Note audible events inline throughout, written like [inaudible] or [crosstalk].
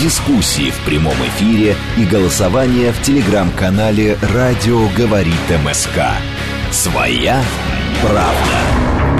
Дискуссии в прямом эфире и голосование в телеграм-канале «Радио говорит МСК». Своя правда.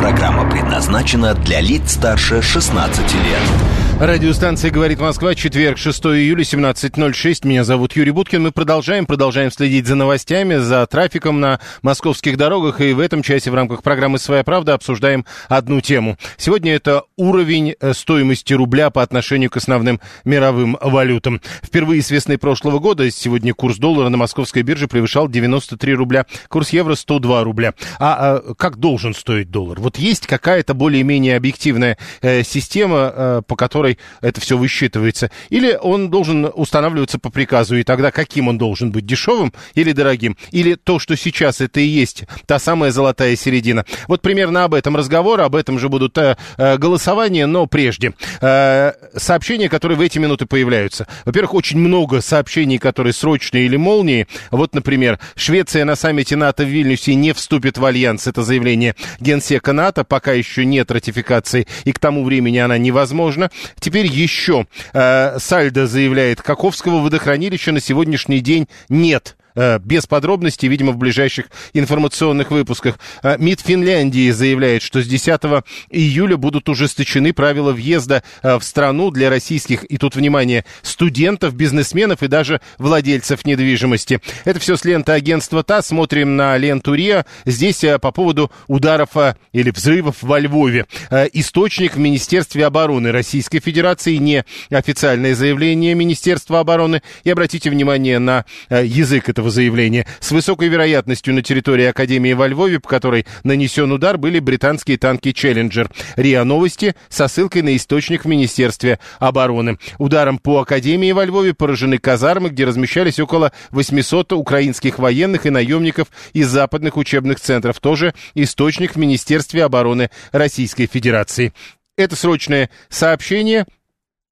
Программа предназначена для лиц старше 16 лет. Радиостанция «Говорит Москва», четверг, 6 июля, 17.06. Меня зовут Юрий Буткин. Мы продолжаем, продолжаем следить за новостями, за трафиком на московских дорогах. И в этом часе в рамках программы «Своя правда» обсуждаем одну тему. Сегодня это уровень э, стоимости рубля по отношению к основным мировым валютам. Впервые с весны прошлого года сегодня курс доллара на московской бирже превышал 93 рубля, курс евро 102 рубля. А, а как должен стоить доллар? Вот есть какая-то более-менее объективная э, система, э, по которой это все высчитывается? Или он должен устанавливаться по приказу, и тогда каким он должен быть, дешевым или дорогим? Или то, что сейчас это и есть та самая золотая середина? Вот примерно об этом разговор, об этом же будут э, э, голосования, но прежде. Э, сообщения, которые в эти минуты появляются. Во-первых, очень много сообщений, которые срочные или молнии. Вот, например, Швеция на саммите НАТО в Вильнюсе не вступит в альянс. Это заявление генсека НАТО. Пока еще нет ратификации, и к тому времени она невозможна. Теперь еще э, Сальдо заявляет, Каковского водохранилища на сегодняшний день нет. Э, Без подробностей, видимо, в ближайших информационных выпусках. Э, МИД Финляндии заявляет, что с 10 июля будут ужесточены правила въезда э, в страну для российских, и тут, внимание, студентов, бизнесменов и даже владельцев недвижимости. Это все с ленты агентства ТАСС. Смотрим на ленту РИА. Здесь э, по поводу ударов или взрывов во Львове. Источник в Министерстве обороны Российской Федерации, не официальное заявление Министерства обороны. И обратите внимание на язык этого заявления. С высокой вероятностью на территории Академии во Львове, по которой нанесен удар, были британские танки «Челленджер». РИА Новости со ссылкой на источник в Министерстве обороны. Ударом по Академии во Львове поражены казармы, где размещались около 800 украинских военных и наемников из западных учебных центров. Тоже источник в Министерстве обороны Российской Федерации. Это срочное сообщение.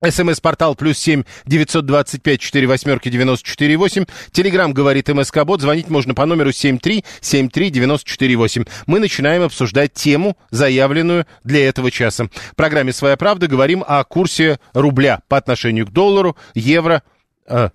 СМС-портал плюс семь девятьсот двадцать пять четыре восьмерки девяносто четыре восемь. Телеграмм говорит МСК Бот. Звонить можно по номеру семь три семь три девяносто четыре восемь. Мы начинаем обсуждать тему, заявленную для этого часа. В программе «Своя правда» говорим о курсе рубля по отношению к доллару, евро. А,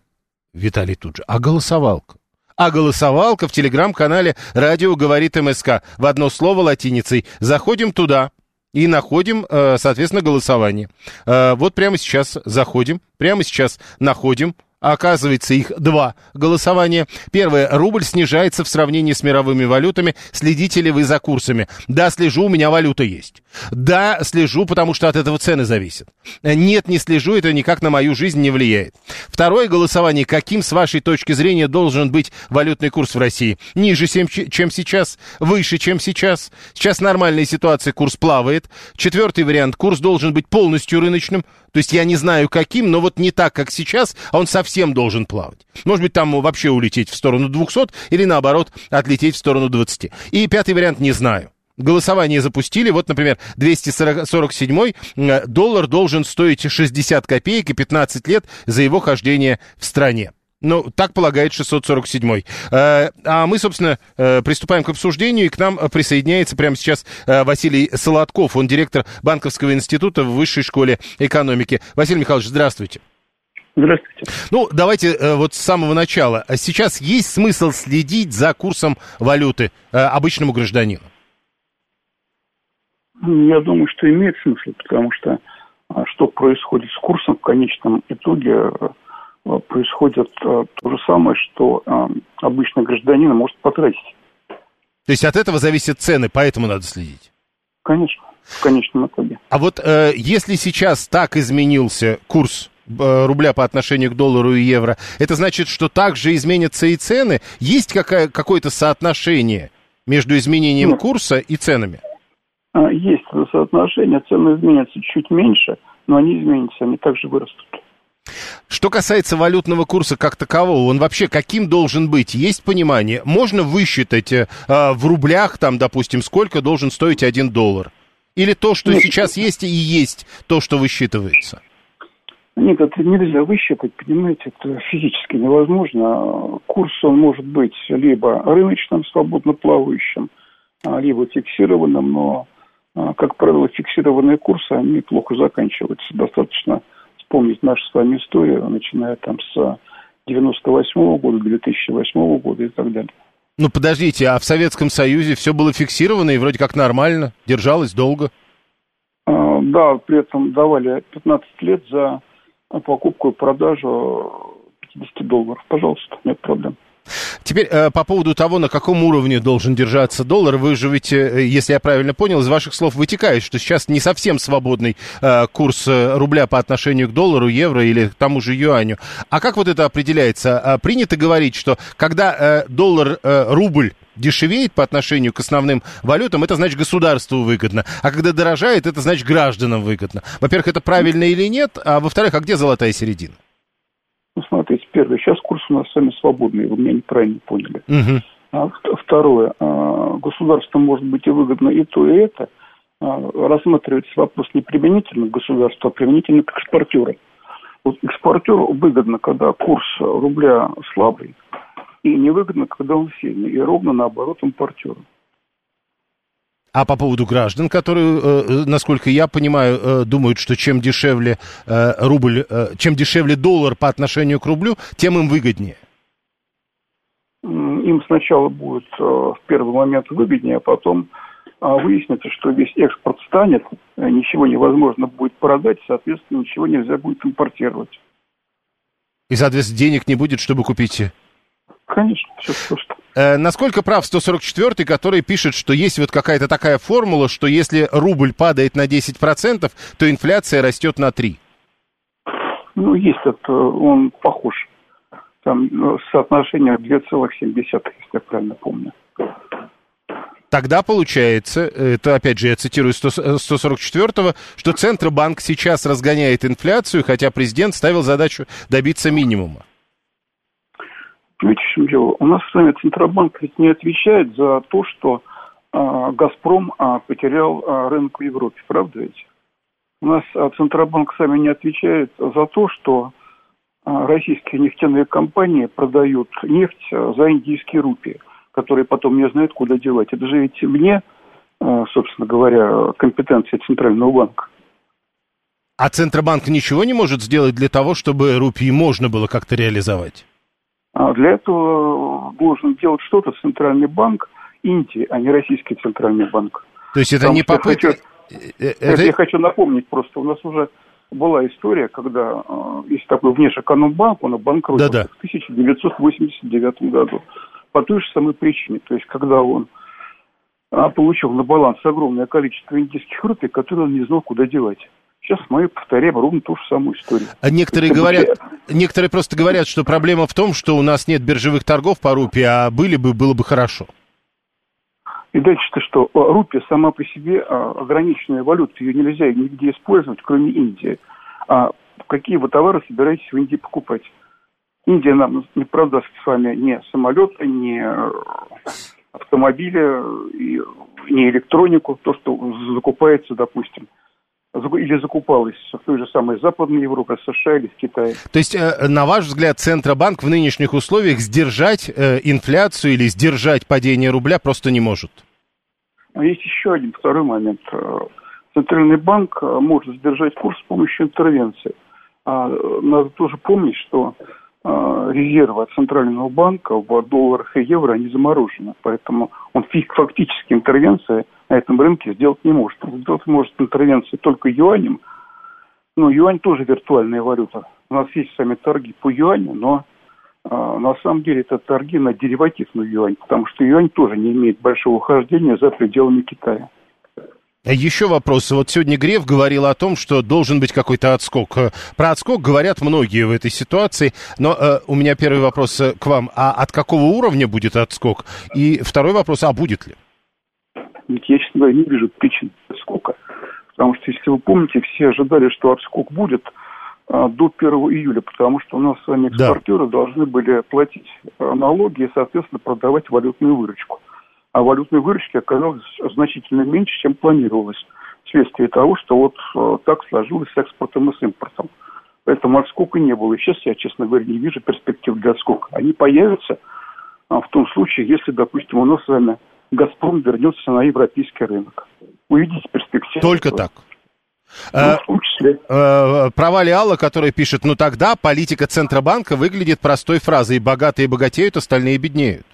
Виталий тут же. А голосовалка? А голосовалка в телеграм-канале «Радио говорит МСК». В одно слово латиницей. Заходим туда, и находим, э, соответственно, голосование. Э, Вот прямо сейчас заходим, прямо сейчас находим. А Оказывается, их два голосования. Первое. Рубль снижается в сравнении с мировыми валютами. Следите ли вы за курсами? Да, слежу, у меня валюта есть. Да, слежу, потому что от этого цены зависят. Нет, не слежу, это никак на мою жизнь не влияет. Второе голосование. Каким, с вашей точки зрения, должен быть валютный курс в России? Ниже, чем, сейчас? Выше, чем сейчас? Сейчас нормальная ситуация, курс плавает. Четвертый вариант. Курс должен быть полностью рыночным. То есть я не знаю каким, но вот не так, как сейчас, а он совсем должен плавать. Может быть, там вообще улететь в сторону 200 или наоборот отлететь в сторону 20. И пятый вариант не знаю. Голосование запустили. Вот, например, 247 э, доллар должен стоить 60 копеек и 15 лет за его хождение в стране. Ну, так полагает 647-й. Э, А мы, собственно, э, приступаем к обсуждению, и к нам присоединяется прямо сейчас Василий Солодков. Он директор Банковского института в Высшей школе экономики. Василий Михайлович, здравствуйте. Здравствуйте. Ну, давайте э, вот с самого начала. Сейчас есть смысл следить за курсом валюты э, обычному гражданину? Я думаю, что имеет смысл, потому что а, что происходит с курсом в конечном итоге, а, происходит а, то же самое, что а, обычный гражданин может потратить. То есть от этого зависят цены, поэтому надо следить. Конечно, в конечном итоге. А вот э, если сейчас так изменился курс э, рубля по отношению к доллару и евро, это значит, что также изменятся и цены? Есть какая, какое-то соотношение между изменением Ну. курса и ценами? А, Есть это соотношение, цены изменятся чуть меньше, но они изменятся, они также вырастут. Что касается валютного курса как такового, он вообще каким должен быть? Есть понимание? Можно высчитать э, в рублях, там, допустим, сколько должен стоить один доллар? Или то, что Нет. сейчас есть, и есть то, что высчитывается? Нет, это нельзя высчитать, понимаете, это физически невозможно. Курс, он может быть либо рыночным, свободно плавающим, а, либо фиксированным, но, а, как правило, фиксированные курсы, они плохо заканчиваются. Достаточно вспомнить нашу с вами историю, начиная там с 98 -го года, 2008 года и так далее. Ну, подождите, а в Советском Союзе все было фиксировано и вроде как нормально, держалось долго? А, да, при этом давали 15 лет за покупку и продажу 50 долларов. Пожалуйста, нет проблем. Теперь э, по поводу того, на каком уровне должен держаться доллар, вы же ведь, э, если я правильно понял, из ваших слов вытекает, что сейчас не совсем свободный э, курс рубля по отношению к доллару, евро или к тому же юаню. А как вот это определяется? А, принято говорить, что когда доллар, рубль дешевеет по отношению к основным валютам, это значит государству выгодно. А когда дорожает, это значит гражданам выгодно. Во-первых, это правильно или нет? А во-вторых, а где золотая середина? Ну, смотрите, первое, сейчас курс у нас сами свободный, вы меня неправильно поняли. Угу. А, второе, а, государство может быть и выгодно и то, и это. А, рассматривается вопрос не применительно к государству, а применительно к экспортеру. Вот экспортеру выгодно, когда курс рубля слабый, и невыгодно, когда он сильный, и ровно наоборот импортеру. А по поводу граждан, которые, э, э, насколько я понимаю, э, думают, что чем дешевле рубль, чем дешевле доллар по отношению к рублю, тем им выгоднее. Им сначала будет в первый момент выгоднее, а потом выяснится, что весь экспорт станет, ничего невозможно будет продать, соответственно, ничего нельзя будет импортировать. И, соответственно, денег не будет, чтобы купить Конечно, все просто. Э, насколько прав 144-й, который пишет, что есть вот какая-то такая формула, что если рубль падает на 10%, то инфляция растет на 3%? Ну, есть это, он похож. Там ну, соотношение 2,7, если я правильно помню. Тогда получается, это опять же я цитирую 144-го, э, что Центробанк сейчас разгоняет инфляцию, хотя президент ставил задачу добиться минимума. Чем дело? У нас с вами Центробанк ведь не отвечает за то, что а, Газпром а, потерял а, рынок в Европе, правда ведь? У нас а, Центробанк сами не отвечает за то, что а, российские нефтяные компании продают нефть а, за индийские рупии, которые потом не знают, куда девать. Это же ведь мне, а, собственно говоря, компетенция Центрального банка. А Центробанк ничего не может сделать для того, чтобы рупии можно было как-то реализовать? А для этого должен делать что-то Центральный банк Индии, а не Российский Центральный банк. То есть это Потому не попытка... Я хочу, э, э, это... я хочу напомнить просто, у нас уже была история, когда э, есть такой внешэкономбанк, он обанкротился Да-да. в 1989 году. По той же самой причине. То есть, когда он а, получил на баланс огромное количество индийских рупий, которые он не знал, куда девать. Сейчас мы повторяем ровно ту же самую историю. А некоторые говорят, некоторые просто говорят, что проблема в том, что у нас нет биржевых торгов по рупии, а были бы, было бы хорошо. И дальше-то что? Рупия сама по себе а, ограниченная валюта, ее нельзя нигде использовать, кроме Индии. А какие вы товары собираетесь в Индии покупать? Индия нам не продаст с вами ни самолеты, ни э, автомобили, ни электронику, то, что закупается, допустим, или закупалась в той же самой Западной Европе, США или в Китае. То есть, э, на ваш взгляд, Центробанк в нынешних условиях сдержать э, инфляцию или сдержать падение рубля просто не может? Есть еще один второй момент. Э, Центральный банк может сдержать курс с помощью интервенции. А надо тоже помнить, что резервы от Центрального банка в долларах и евро, они заморожены. Поэтому он фактически интервенция на этом рынке сделать не может. Сделать может интервенции только юанем. Но юань тоже виртуальная валюта. У нас есть сами торги по юаню, но а, на самом деле это торги на дериватив на юань, потому что юань тоже не имеет большого ухождения за пределами Китая. А еще вопрос. Вот сегодня Греф говорил о том, что должен быть какой-то отскок. Про отскок говорят многие в этой ситуации, но э, у меня первый вопрос э, к вам. А от какого уровня будет отскок? И второй вопрос, а будет ли? Ведь я, честно говоря, не вижу причин отскока. Потому что, если вы помните, все ожидали, что отскок будет, а, до 1 июля, потому что у нас с вами экспортеры да. должны были платить налоги и, соответственно, продавать валютную выручку. А валютной выручки оказалось значительно меньше, чем планировалось, вследствие того, что вот а, так сложилось с экспортом и с импортом. Поэтому отскока не было. И сейчас я, честно говоря, не вижу перспектив для отскока. Они появятся в том случае, если, допустим, у нас с вами «Газпром» вернется на европейский рынок. Увидите перспективу. Только так. Ну, в том числе. Э, э, Права Алла, которая пишет, ну тогда политика Центробанка выглядит простой фразой «богатые богатеют, остальные беднеют».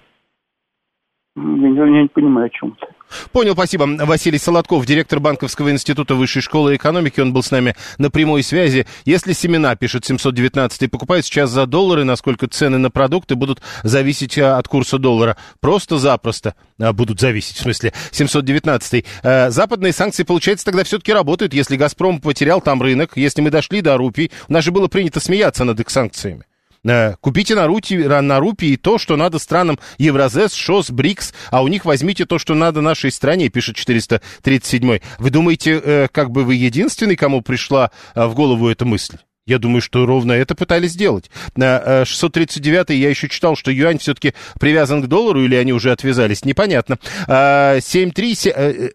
Я, я не понимаю, о чем ты. Понял, спасибо. Василий Солодков, директор Банковского института Высшей школы экономики, он был с нами на прямой связи. Если семена, пишет 719, покупают сейчас за доллары, насколько цены на продукты будут зависеть э, от курса доллара? Просто-запросто а, будут зависеть, в смысле, 719. Э, западные санкции, получается, тогда все-таки работают, если «Газпром» потерял там рынок, если мы дошли до рупий. У нас же было принято смеяться над их санкциями. Э, купите на, рути, на рупии то, что надо странам Евразес, ШОС, БРИКС, а у них возьмите то, что надо нашей стране, пишет 437. Вы думаете, э, как бы вы единственный, кому пришла э, в голову эта мысль? Я думаю, что ровно это пытались сделать. На 639 я еще читал, что юань все-таки привязан к доллару, или они уже отвязались, непонятно. 7.3...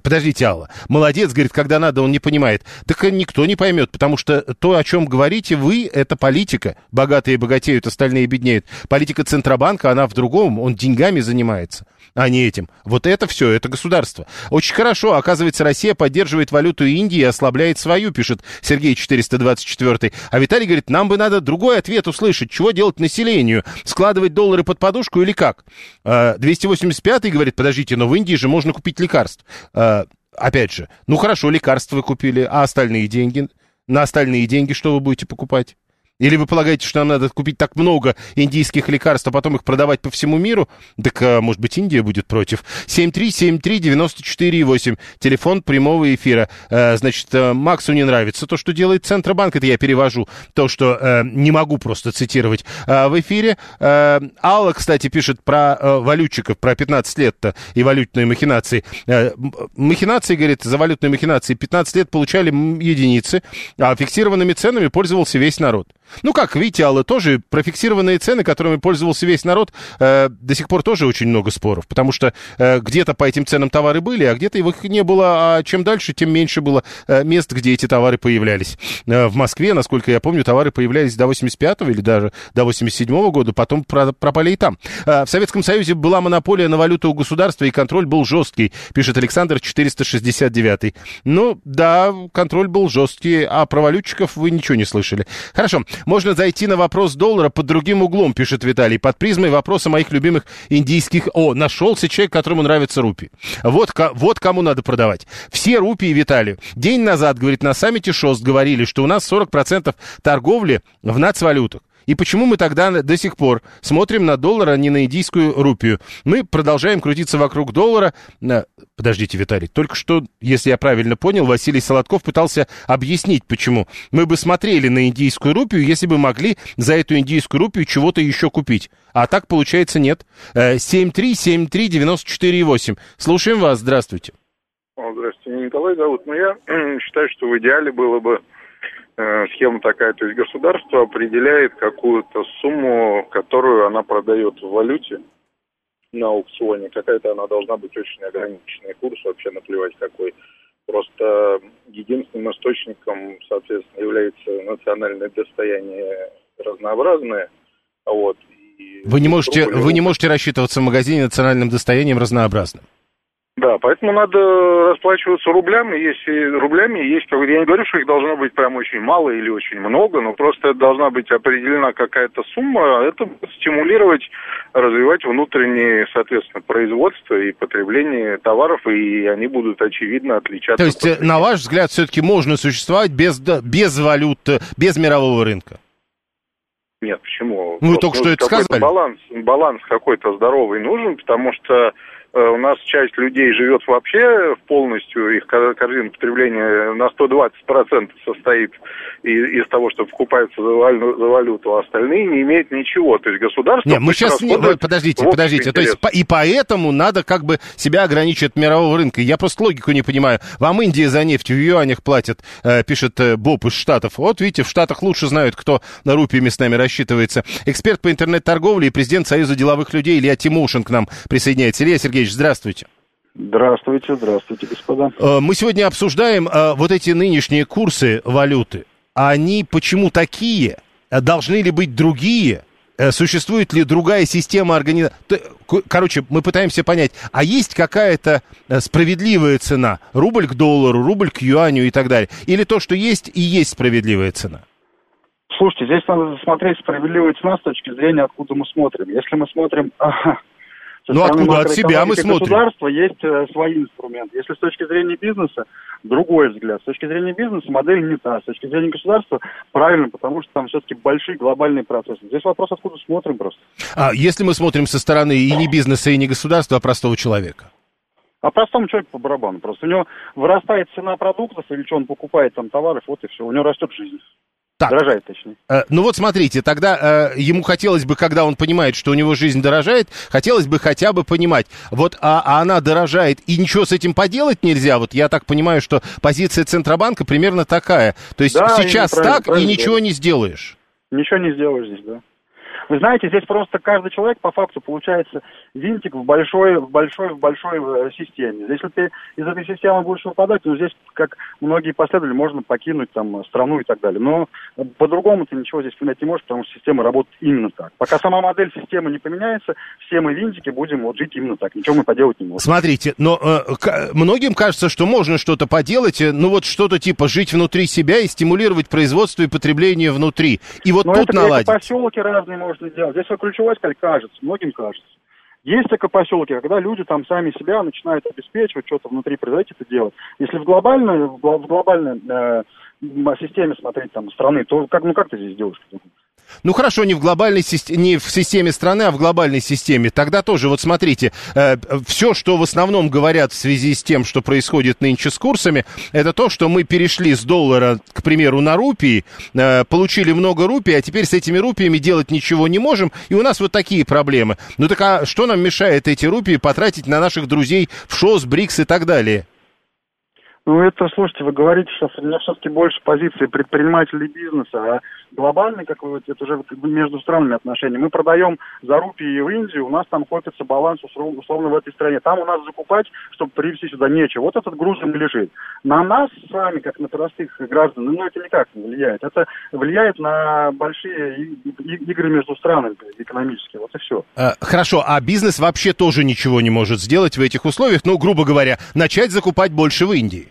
Подождите, Алла. Молодец, говорит, когда надо, он не понимает. Так никто не поймет, потому что то, о чем говорите вы, это политика. Богатые богатеют, остальные беднеют. Политика Центробанка, она в другом, он деньгами занимается а не этим. Вот это все, это государство. Очень хорошо, оказывается, Россия поддерживает валюту Индии и ослабляет свою, пишет Сергей 424. А Виталий говорит, нам бы надо другой ответ услышать. Чего делать населению? Складывать доллары под подушку или как? 285 а, говорит, подождите, но в Индии же можно купить лекарств. А, опять же, ну хорошо, лекарства вы купили, а остальные деньги? На остальные деньги что вы будете покупать? Или вы полагаете, что нам надо купить так много индийских лекарств, а потом их продавать по всему миру? Так, а, может быть, Индия будет против. 7373948, телефон прямого эфира. А, значит, а, Максу не нравится то, что делает Центробанк, это я перевожу, то, что не могу просто цитировать в эфире. Алла, кстати, пишет про валютчиков, про 15 лет-то и валютные махинации. Махинации, говорит, за валютные махинации 15 лет получали единицы, а фиксированными ценами пользовался весь народ. Ну как, видите, Алла, тоже профиксированные цены, которыми пользовался весь народ, э, до сих пор тоже очень много споров, потому что э, где-то по этим ценам товары были, а где-то их не было, а чем дальше, тем меньше было э, мест, где эти товары появлялись. Э, в Москве, насколько я помню, товары появлялись до 85-го или даже до 87-го года, потом пропали и там. Э, в Советском Союзе была монополия на валюту у государства, и контроль был жесткий, пишет Александр 469. Ну, да, контроль был жесткий, а про валютчиков вы ничего не слышали. Хорошо. Можно зайти на вопрос доллара под другим углом, пишет Виталий, под призмой вопроса моих любимых индийских... О, нашелся человек, которому нравится рупи. Вот, вот кому надо продавать. Все рупии Виталию. День назад, говорит, на саммите ШОС говорили, что у нас 40% торговли в нацвалютах. И почему мы тогда до сих пор смотрим на доллар, а не на индийскую рупию? Мы продолжаем крутиться вокруг доллара. Подождите, Виталий, только что, если я правильно понял, Василий Солодков пытался объяснить, почему. Мы бы смотрели на индийскую рупию, если бы могли за эту индийскую рупию чего-то еще купить. А так, получается, нет. 7373948. Э, Слушаем вас, здравствуйте. Здравствуйте, Николай зовут. Но я [clears throat] считаю, что в идеале было бы схема такая, то есть государство определяет какую-то сумму, которую она продает в валюте на аукционе. Какая-то она должна быть очень ограниченный курс, вообще наплевать какой. Просто единственным источником, соответственно, является национальное достояние разнообразное. Вот. И вы не можете, вы не можете рассчитываться в магазине национальным достоянием разнообразным. Да, поэтому надо расплачиваться рублями, если рублями есть, я не говорю, что их должно быть прям очень мало или очень много, но просто должна быть определена какая-то сумма, а это стимулировать, развивать внутреннее, соответственно, производство и потребление товаров, и они будут очевидно отличаться. То есть, э, на ваш взгляд, все-таки можно существовать без, без валют, без мирового рынка? Нет, почему? Ну, только что это сказали. Баланс, баланс какой-то здоровый нужен, потому что у нас часть людей живет вообще полностью, их корзина потребления на 120% состоит из, из того, что покупается за, валю, за валюту, а остальные не имеют ничего. То есть государство... Нет, мы сейчас... Не, подождите, подождите. То есть и поэтому надо как бы себя ограничить от мирового рынка. Я просто логику не понимаю. Вам Индия за нефть в юанях платит, э, пишет э, Боб из Штатов. Вот видите, в Штатах лучше знают, кто на рупиями с нами рассчитывается. Эксперт по интернет-торговле и президент Союза деловых людей Илья Тимошин к нам присоединяется. Илья Сергеевич, здравствуйте. Здравствуйте, здравствуйте, господа. Э, мы сегодня обсуждаем вот эти нынешние курсы валюты. Они почему такие? Должны ли быть другие? Э, существует ли другая система организации. Короче, мы пытаемся понять, а есть какая-то э, справедливая цена? Рубль к доллару, рубль к юаню и так далее? Или то, что есть, и есть справедливая цена? Слушайте, здесь надо смотреть справедливую цена с точки зрения, откуда мы смотрим. Если мы смотрим [laughs] ну, откуда? От себя мы смотрим. государства есть э, свои инструменты. Если с точки зрения бизнеса, другой взгляд. С точки зрения бизнеса модель не та. С точки зрения государства правильно, потому что там все-таки большие глобальные процессы. Здесь вопрос, откуда смотрим просто. А если мы смотрим со стороны и не бизнеса, и не государства, а простого человека? А простому человеку по барабану. Просто у него вырастает цена продуктов, или что он покупает там товаров, вот и все. У него растет жизнь. Так. Дорожает, точнее. Э, ну вот смотрите, тогда э, ему хотелось бы, когда он понимает, что у него жизнь дорожает, хотелось бы хотя бы понимать, вот а, а она дорожает, и ничего с этим поделать нельзя. Вот я так понимаю, что позиция Центробанка примерно такая. То есть да, сейчас так, и ничего не сделаешь. Ничего не сделаешь здесь, да. Вы знаете, здесь просто каждый человек по факту получается винтик в большой, в большой, в большой э, системе. Если ты из этой системы будешь выпадать, то здесь, как многие последователи, можно покинуть там страну и так далее. Но по-другому ты ничего здесь поменять не можешь, потому что система работает именно так. Пока сама модель системы не поменяется, все мы винтики будем вот жить именно так. Ничего мы поделать не можем. Смотрите, но э, многим кажется, что можно что-то поделать, э, ну вот что-то типа жить внутри себя и стимулировать производство и потребление внутри. И вот но тут это наладить. поселки разные можно делать. Здесь ключевой сказать, кажется, многим кажется. Есть поселки, когда люди там сами себя начинают обеспечивать, что-то внутри производить это делать. Если в глобальной, в глобальной э, системе смотреть там страны, то как, ну как ты здесь делаешь? Ну хорошо, не в глобальной системе, не в системе страны, а в глобальной системе. Тогда тоже, вот смотрите, э, все, что в основном говорят в связи с тем, что происходит нынче с курсами, это то, что мы перешли с доллара, к примеру, на рупии, э, получили много рупий, а теперь с этими рупиями делать ничего не можем, и у нас вот такие проблемы. Ну так а что нам мешает эти рупии потратить на наших друзей в ШОС, БРИКС и так далее? Ну, это, слушайте, вы говорите сейчас, у меня все-таки больше позиции предпринимателей бизнеса, а глобальный, как вы, это уже между странами отношения. Мы продаем за рупии в Индию, у нас там копится баланс условно в этой стране. Там у нас закупать, чтобы привезти сюда нечего. Вот этот груз им лежит. На нас с вами, как на простых граждан, ну, это никак не влияет. Это влияет на большие игры между странами экономические. Вот и все. А, хорошо, а бизнес вообще тоже ничего не может сделать в этих условиях? Ну, грубо говоря, начать закупать больше в Индии.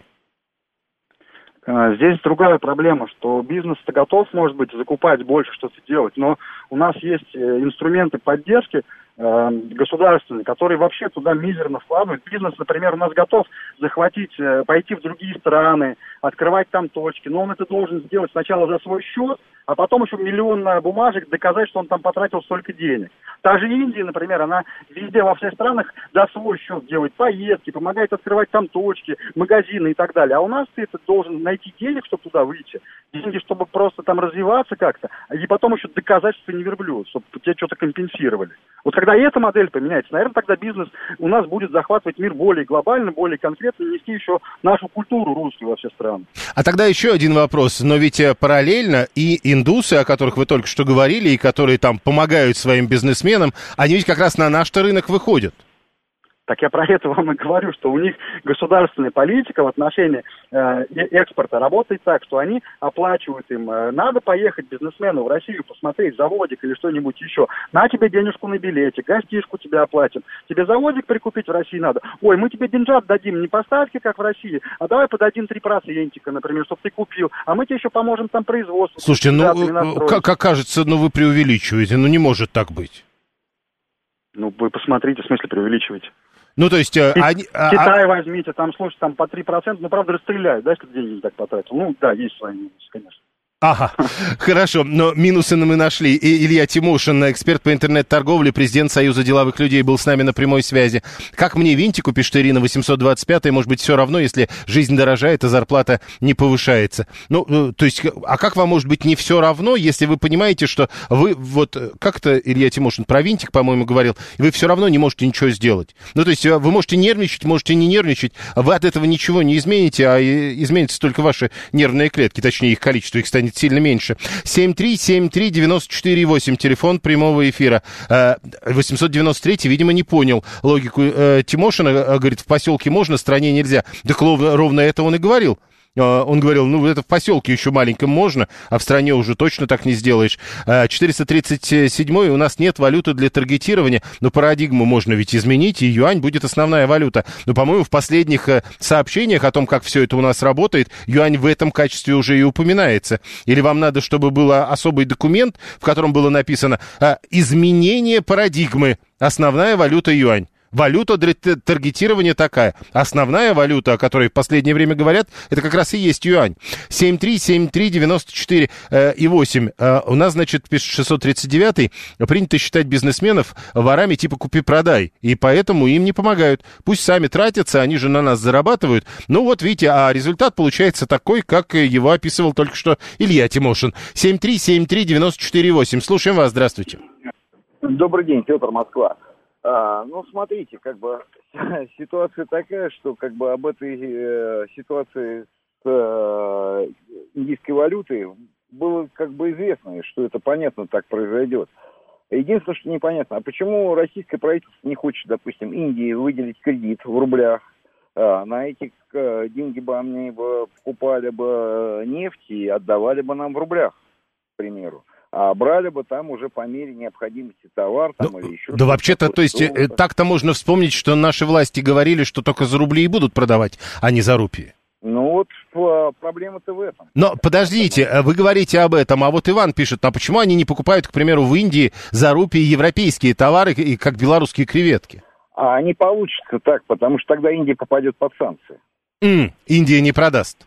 А, здесь другая проблема, что бизнес-то готов, может быть, закупать больше, что-то делать, но у нас есть э, инструменты поддержки, государственный, который вообще туда мизерно вкладывает. Бизнес, например, у нас готов захватить, э, пойти в другие страны, открывать там точки, но он это должен сделать сначала за свой счет, а потом еще миллион бумажек доказать, что он там потратил столько денег. Та же Индия, например, она везде во всех странах за свой счет делает поездки, помогает открывать там точки, магазины и так далее. А у нас ты это должен найти денег, чтобы туда выйти, деньги, чтобы просто там развиваться как-то, и потом еще доказать, что ты не верблюд, чтобы тебе что-то компенсировали. Вот когда эта модель поменяется, наверное, тогда бизнес у нас будет захватывать мир более глобально, более конкретно, нести еще нашу культуру русскую во все страны. А тогда еще один вопрос. Но ведь э, параллельно и индусы, о которых вы только что говорили, и которые там помогают своим бизнесменам, они ведь как раз на наш рынок выходят. Так я про это вам и говорю, что у них государственная политика в отношении э, экспорта работает так, что они оплачивают им. Э, надо поехать бизнесмену в Россию посмотреть заводик или что-нибудь еще. На тебе денежку на билете, гостишку тебе оплатим. Тебе заводик прикупить в России надо. Ой, мы тебе деньжат дадим не по ставке, как в России, а давай подадим 3% например, чтобы ты купил. А мы тебе еще поможем там производству. Слушайте, ну, э, как, как кажется, ну вы преувеличиваете, ну не может так быть. Ну, вы посмотрите, в смысле преувеличиваете. Ну, то есть... Э, они, а, Китай а... возьмите, там, слушайте, там по 3%, ну, правда, расстреляют, да, если деньги не так потратил. Ну, да, есть свои минусы, конечно. Ага, хорошо, но минусы мы нашли. И Илья Тимошин, эксперт по интернет-торговле, президент Союза деловых людей, был с нами на прямой связи. Как мне винтику, пишет Ирина, 825 может быть, все равно, если жизнь дорожает, а зарплата не повышается. Ну, э, то есть, а как вам может быть не все равно, если вы понимаете, что вы, вот, как-то Илья Тимошин про винтик, по-моему, говорил, вы все равно не можете ничего сделать. Ну, то есть, э, вы можете нервничать, можете не нервничать, вы от этого ничего не измените, а изменятся только ваши нервные клетки, точнее, их количество, их станет станет сильно меньше. 7373948, телефон прямого эфира. 893, э, видимо, не понял логику э, Тимошина. Э, говорит, в поселке можно, в стране нельзя. Так ровно, ровно это он и говорил. А, он говорил, ну, это в поселке еще маленьком можно, а в стране уже точно так не сделаешь. 437 у нас нет валюты для таргетирования, но парадигму можно ведь изменить, и юань будет основная валюта. Но, по-моему, в последних э, сообщениях о том, как все это у нас работает, юань в этом качестве уже и упоминается. Или вам надо, чтобы был особый документ, в котором было написано «А, «изменение парадигмы, основная валюта юань». Валюта для таргетирования такая. Основная валюта, о которой в последнее время говорят, это как раз и есть юань. 7373948 э, и 8. Э, у нас, значит, пишет 639 принято считать бизнесменов ворами типа купи-продай. И поэтому им не помогают. Пусть сами тратятся, они же на нас зарабатывают. Ну вот, видите, а результат получается такой, как его описывал только что Илья Тимошин. 7373948. Слушаем вас, здравствуйте. Добрый день, Петр Москва. А, ну, смотрите, как бы [laughs] ситуация такая, что как бы об этой э, ситуации с э, индийской валютой было как бы известно, что это понятно так произойдет. Единственное, что непонятно, а почему российское правительство не хочет, допустим, Индии выделить кредит в рублях, а, на эти э, деньги бы они бы покупали бы нефть и отдавали бы нам в рублях, к примеру а брали бы там уже по мере необходимости товар там ну, или еще Да вообще-то, то есть э, так-то можно вспомнить, что наши власти говорили, что только за рубли и будут продавать, а не за рупии. Ну вот а, проблема-то в этом. Но подождите, э, вы говорите об этом, а вот Иван пишет, а почему они не покупают, к примеру, в Индии за рупии европейские товары, как белорусские креветки? А не получится так, потому что тогда Индия попадет под санкции. Mm, Индия не продаст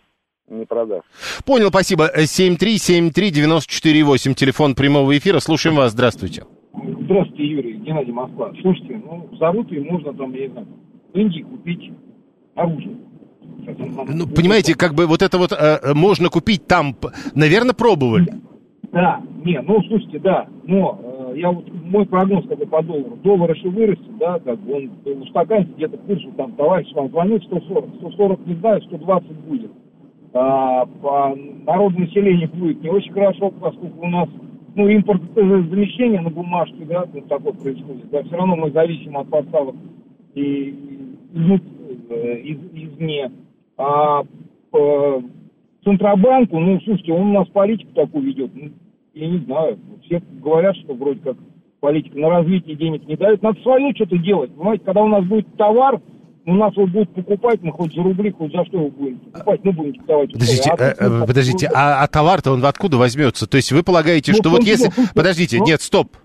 не продаст. Понял, спасибо. 7373948, телефон прямого эфира. Слушаем вас, здравствуйте. Здравствуйте, Юрий, Геннадий Москва. Слушайте, ну, за рупии можно там, я не знаю, в Индии купить оружие. Ну, понимаете, как бы вот это вот э, можно купить там, наверное, пробовали. Да, не, ну, слушайте, да, но э, я вот, мой прогноз как бы по доллару, доллар еще вырастет, да, как бы он устаканится где-то курс, там, товарищ вам звонит, 140, 140 не знаю, 120 будет а, по народонаселению будет не очень хорошо, поскольку у нас ну, импорт замещение на бумажке, да, вот такое происходит. Да, все равно мы зависим от поставок и из, э, из, извне. А Центробанку, ну, слушайте, он у нас политику такую ведет. Ну, я не знаю. Все говорят, что вроде как политика на развитие денег не дает. Надо свое что-то делать. Понимаете, когда у нас будет товар, у нас его будут покупать, мы хоть за рубли, хоть за что его будем покупать, мы будем диктовать. Подождите, а, э, подождите, а, а товар-то он откуда возьмется? То есть вы полагаете, ну, что вот если... Дело, подождите, ну? нет, стоп.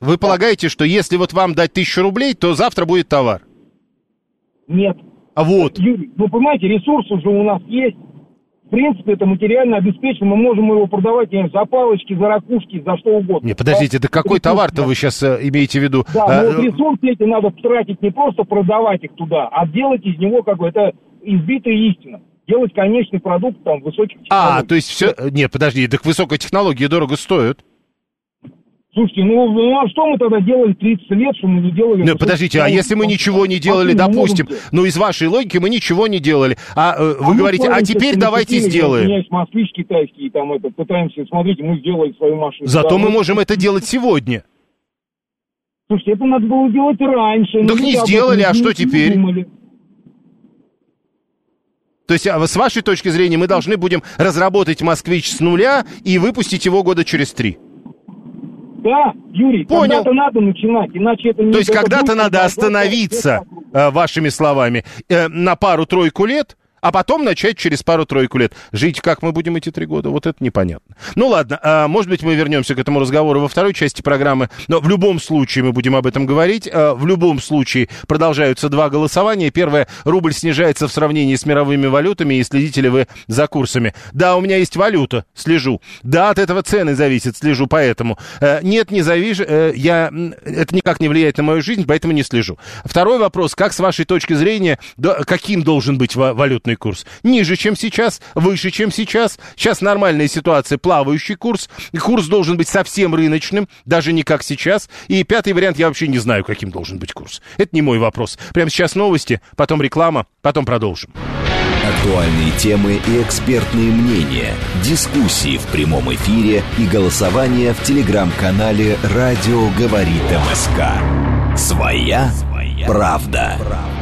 Вы полагаете, что если вот вам дать тысячу рублей, то завтра будет товар? Нет. А вот. Юрий, ну понимаете, ресурсы уже у нас есть. В принципе, это материально обеспечено, мы можем его продавать знаю, за палочки, за ракушки, за что угодно. Не, подождите, да какой товар-то вы сейчас э, имеете в виду? Да, а, но вот ресурсы эти надо тратить не просто продавать их туда, а делать из него какой-то избитая истина. Делать конечный продукт там высоких технологий. А, то есть все... Не, подожди, так высокая технология дорого стоит. Слушайте, ну, ну а что мы тогда делали 30 лет, что мы не делали? Ну, подождите, а если мы ничего не делали, а допустим, ну, из вашей логики мы ничего не делали, а э, вы а говорите, а теперь давайте сделаем. У меня есть москвич китайский, там это, пытаемся, смотрите, мы сделали свою машину. Зато да, мы можем это делать сегодня. Слушайте, это надо было делать раньше. Так не сделали, а что теперь? Думали. То есть, а с вашей точки зрения, мы должны будем разработать «Москвич» с нуля и выпустить его года через три? Да, Юрий, Понял. когда-то надо начинать, иначе это не... То есть когда-то надо остановиться, э, вашими словами, э, на пару-тройку лет, а потом начать через пару-тройку лет. Жить как мы будем эти три года, вот это непонятно. Ну ладно, а, может быть, мы вернемся к этому разговору во второй части программы, но в любом случае мы будем об этом говорить. А, в любом случае продолжаются два голосования. Первое, рубль снижается в сравнении с мировыми валютами, и следите ли вы за курсами. Да, у меня есть валюта, слежу. Да, от этого цены зависят, слежу поэтому. Э, нет, не завижу, э, я, это никак не влияет на мою жизнь, поэтому не слежу. Второй вопрос, как с вашей точки зрения, каким должен быть валютный курс? Ниже, чем сейчас, выше, чем сейчас. Сейчас нормальная ситуация, плавающий курс. Курс должен быть совсем рыночным, даже не как сейчас. И пятый вариант, я вообще не знаю, каким должен быть курс. Это не мой вопрос. Прямо сейчас новости, потом реклама, потом продолжим. Актуальные темы и экспертные мнения, дискуссии в прямом эфире и голосование в телеграм-канале «Радио говорит МСК». Своя, Своя правда. правда.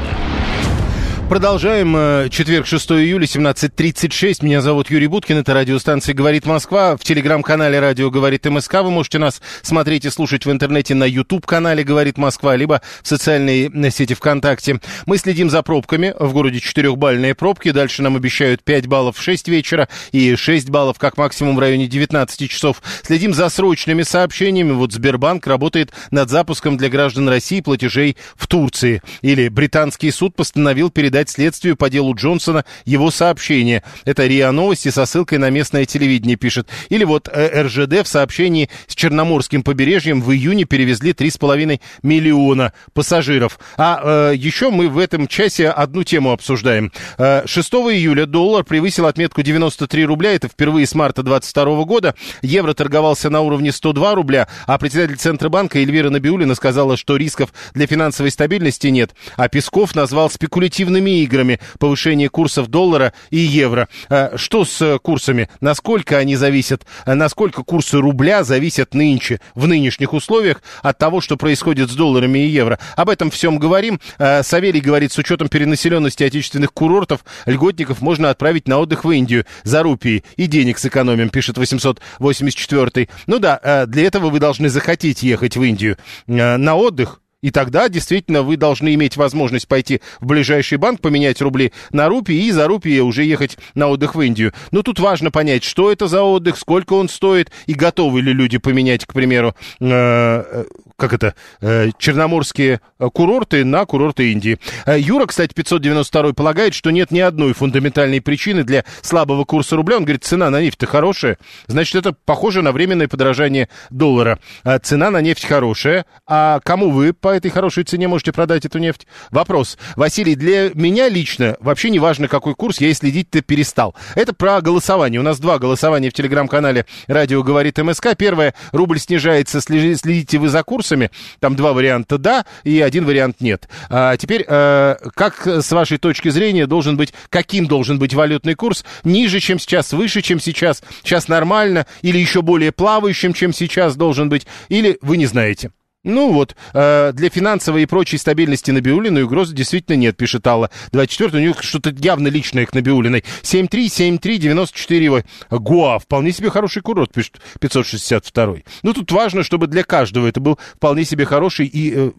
Продолжаем. Э, четверг, 6 июля, 17.36. Меня зовут Юрий Буткин. Это радиостанция «Говорит Москва». В телеграм-канале «Радио говорит МСК» вы можете нас смотреть и слушать в интернете на YouTube-канале «Говорит Москва», либо в социальной э, сети ВКонтакте. Мы следим за пробками. В городе четырехбальные пробки. Дальше нам обещают 5 баллов в 6 вечера и 6 баллов как максимум в районе 19 часов. Следим за срочными сообщениями. Вот Сбербанк работает над запуском для граждан России платежей в Турции. Или британский суд постановил перед передать следствию по делу Джонсона его сообщение. Это РИА Новости со ссылкой на местное телевидение пишет. Или вот э, РЖД в сообщении с Черноморским побережьем в июне перевезли 3,5 миллиона пассажиров. А э, еще мы в этом часе одну тему обсуждаем. Э, 6 июля доллар превысил отметку 93 рубля. Это впервые с марта 2022 года. Евро торговался на уровне 102 рубля, а председатель Центробанка Эльвира Набиулина сказала, что рисков для финансовой стабильности нет. А Песков назвал спекулятивными азартными играми, повышение курсов доллара и евро. А что с э, курсами? Насколько они зависят, э, насколько курсы рубля зависят нынче, в нынешних условиях от того, что происходит с долларами и евро? Об этом всем говорим. Э, Савелий говорит, с учетом перенаселенности отечественных курортов, льготников можно отправить на отдых в Индию за рупии и денег сэкономим, пишет 884. Ну да, для этого вы должны захотеть ехать в Индию на отдых, и тогда действительно вы должны иметь возможность пойти в ближайший банк, поменять рубли на рупии и за рупии уже ехать на отдых в Индию. Но тут важно понять, что это за отдых, сколько он стоит и готовы ли люди поменять, к примеру, э, э как это, э, черноморские курорты на курорты Индии. Э, Юра, кстати, 592 полагает, что нет ни одной фундаментальной причины для слабого курса рубля. Он говорит, цена на нефть-то хорошая, значит, это похоже на временное подорожание доллара. Цена на нефть хорошая, а кому вы по этой хорошей цене можете продать эту нефть? Вопрос. Василий, для меня лично вообще не важно, какой курс, я и следить-то перестал. Это про голосование. У нас два голосования в телеграм-канале «Радио говорит МСК». Первое, рубль снижается, следите вы за курсами. Там два варианта «да» и один вариант «нет». А теперь, э, как с вашей точки зрения должен быть, каким должен быть валютный курс? Ниже, чем сейчас, выше, чем сейчас? Сейчас нормально? Или еще более плавающим, чем сейчас должен быть? Или вы не знаете? Ну вот, э, для финансовой и прочей стабильности Набиулиной угрозы действительно нет, пишет Алла. 24 у нее что-то явно личное к Набиулиной. 7373948. Гоа, вполне себе хороший курорт, пишет 562. Ну тут важно, чтобы для каждого это был вполне себе хороший и э,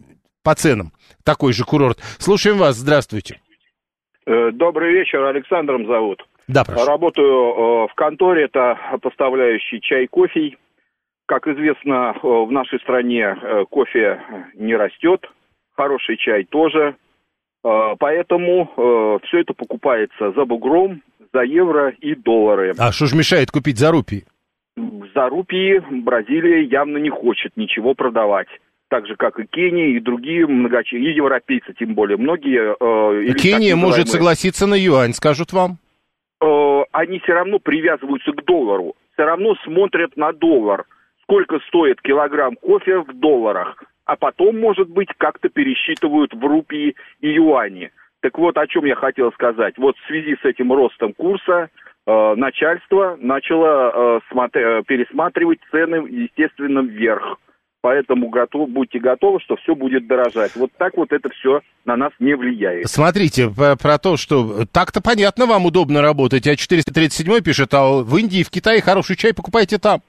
по ценам такой же курорт. Слушаем вас, здравствуйте. Э, добрый вечер, Александром зовут. Да, прошу. Работаю э, в конторе, это поставляющий чай, кофе как известно, э, в нашей стране э, кофе не растет, хороший чай тоже. Э, поэтому все это покупается за бугром, за евро и доллары. А что же мешает купить за рупии? За рупии Бразилия явно не хочет ничего продавать. Так же, как и Кения, и другие многочисленные, и европейцы тем более. Многие... Э, Кения может согласиться на юань, скажут вам? Э, они все равно привязываются к доллару. Все равно смотрят на доллар сколько стоит килограмм кофе в долларах, а потом, может быть, как-то пересчитывают в рупии и юани. Так вот, о чем я хотел сказать. Вот в связи с этим ростом курса э, начальство начало э, смотри, пересматривать цены, естественно, вверх. Поэтому готов, будьте готовы, что все будет дорожать. Вот так вот это все на нас не влияет. Смотрите, про то, что так-то понятно, вам удобно работать. А 437 пишет, а в Индии, в Китае хороший чай покупайте там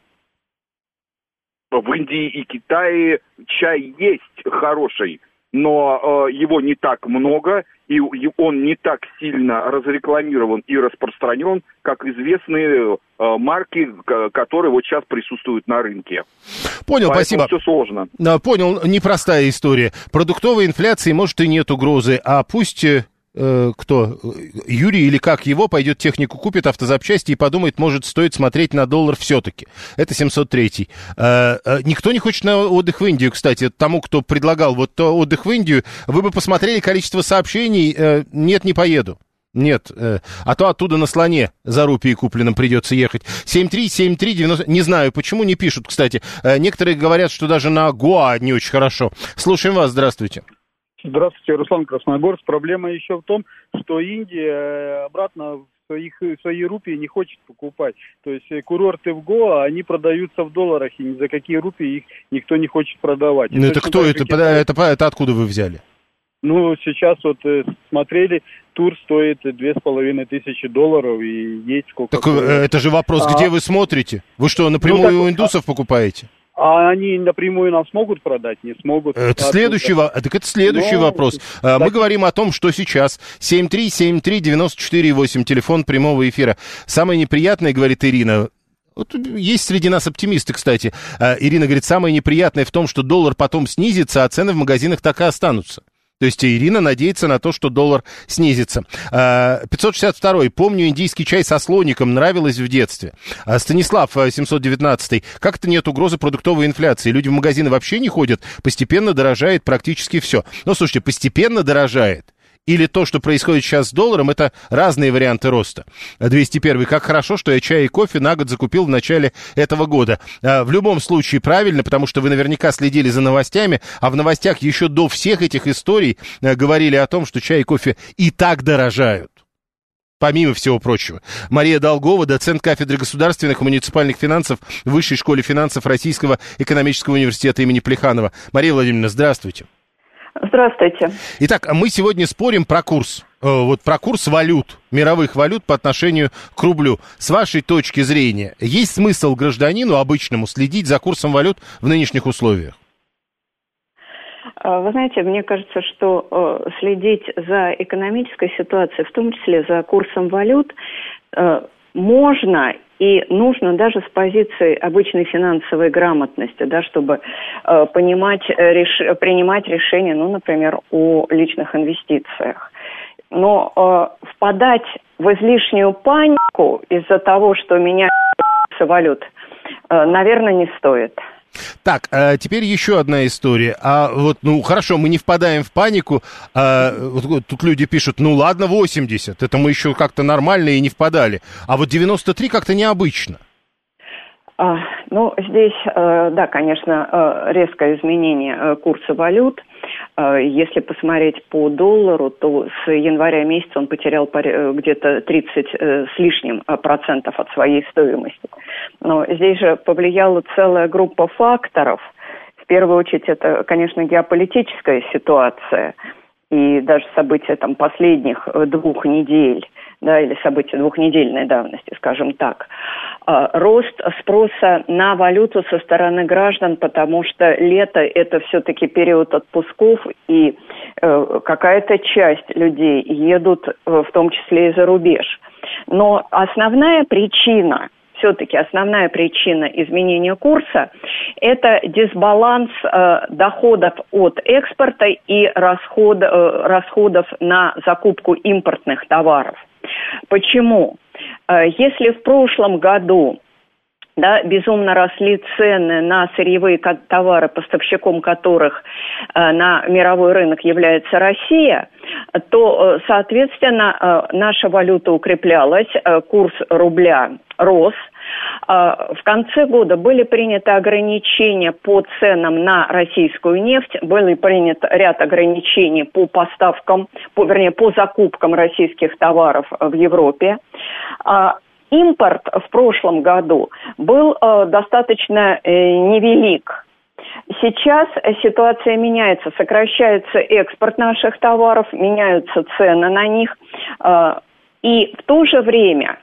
в Индии и Китае чай есть хороший. но э, его не так много, и он не так сильно разрекламирован и распространен, как известные э, марки, которые вот сейчас присутствуют на рынке. Понял, Поэтому спасибо. все сложно. Понял, непростая история. Продуктовой инфляции, может, и нет угрозы, а пусть э, кто, Юрий или как его, пойдет технику купит, автозапчасти и подумает, может, стоит смотреть на доллар все-таки. Это 703. Э, э, никто не хочет на отдых в Индию, кстати. Тому, кто предлагал вот то отдых в Индию, вы бы посмотрели количество сообщений, нет, не поеду. Нет, э, а то оттуда на слоне за рупии купленным придется ехать. 73739, не знаю, почему не пишут, кстати. Э, некоторые говорят, что даже на Гоа не очень хорошо. Слушаем вас, здравствуйте. Здравствуйте, Руслан Красногорск. Проблема еще в том, что Индия э, обратно своих, свои рупии не хочет покупать. То есть э, курорты в Гоа, они продаются в долларах, и ни за какие рупии их никто не хочет продавать. Ну это кто это? Китай... это? Это откуда вы взяли? Ну, сейчас вот э, смотрели, тур стоит две с половиной тысячи долларов, и есть сколько... Так это же вопрос, а... где вы смотрите? Вы что, напрямую ну, так, у индусов покупаете? А они напрямую нам смогут продать, не смогут. Это а следующий, во... так это следующий Но... Ну, вопрос. Так... Мы говорим о том, что сейчас 7373948, телефон прямого эфира. Самое неприятное, говорит Ирина, вот есть среди нас оптимисты, кстати. Ирина говорит, самое неприятное в том, что доллар потом снизится, а цены в магазинах так и останутся. То есть Ирина надеется на то, что доллар снизится. 562-й. А, Помню индийский чай со слоником. Нравилось в детстве. А, Станислав, 719-й. А, Как-то нет угрозы продуктовой инфляции. Люди в магазины вообще не ходят. Постепенно дорожает практически все. Но, слушайте, постепенно дорожает или то, что происходит сейчас с долларом, это разные варианты роста. 201. Как хорошо, что я чай и кофе на год закупил в начале этого года. А, в любом случае правильно, потому что вы наверняка следили за новостями, а в новостях еще до всех этих историй э, говорили о том, что чай и кофе и так дорожают. Помимо всего прочего. Мария Долгова, доцент кафедры государственных и муниципальных финансов Высшей школе финансов Российского экономического университета имени Плеханова. Мария Владимировна, здравствуйте. Здравствуйте. Итак, мы сегодня спорим про курс. Э, вот про курс валют, мировых валют по отношению к рублю. С вашей точки зрения, есть смысл гражданину обычному следить за курсом валют в нынешних условиях? А, вы знаете, мне кажется, что э, следить за экономической ситуацией, в том числе за курсом валют, э, можно и нужно даже с позиции обычной финансовой грамотности, да, чтобы э, понимать, э, реш, принимать решения, ну, например, о личных инвестициях. Но э, впадать в излишнюю панику из-за того, что меняется валют, э, наверное, не стоит. Так, а теперь еще одна история. А вот, ну, хорошо, мы не впадаем в панику. А, вот, тут люди пишут, ну, ладно, 80. Это мы еще как-то нормально и не впадали. А вот 93 как-то необычно. А, ну, здесь, э, да, конечно, э, резкое изменение курса валют. Если посмотреть по доллару, то с января месяца он потерял где-то 30 с лишним процентов от своей стоимости. Но здесь же повлияла целая группа факторов. В первую очередь это, конечно, геополитическая ситуация и даже события там последних двух недель да, или события двухнедельной давности, скажем так, а, рост спроса на валюту со стороны граждан, потому что лето – это все-таки период отпусков, и э, какая-то часть людей едут, э, в том числе и за рубеж. Но основная причина все-таки основная причина изменения курса – это дисбаланс э, доходов от экспорта и расход, э, расходов на закупку импортных товаров. Почему? Э, если в прошлом году да, безумно росли цены на сырьевые товары, поставщиком которых э, на мировой рынок является Россия, то, э, соответственно, наша валюта укреплялась, курс рубля рос. В конце года были приняты ограничения по ценам на российскую нефть, были приняты ряд ограничений по поставкам, по, вернее, по закупкам российских товаров в Европе. А импорт в прошлом году был э, достаточно э, невелик. Сейчас ситуация меняется, сокращается экспорт наших товаров, меняются цены на них, э, и в то же время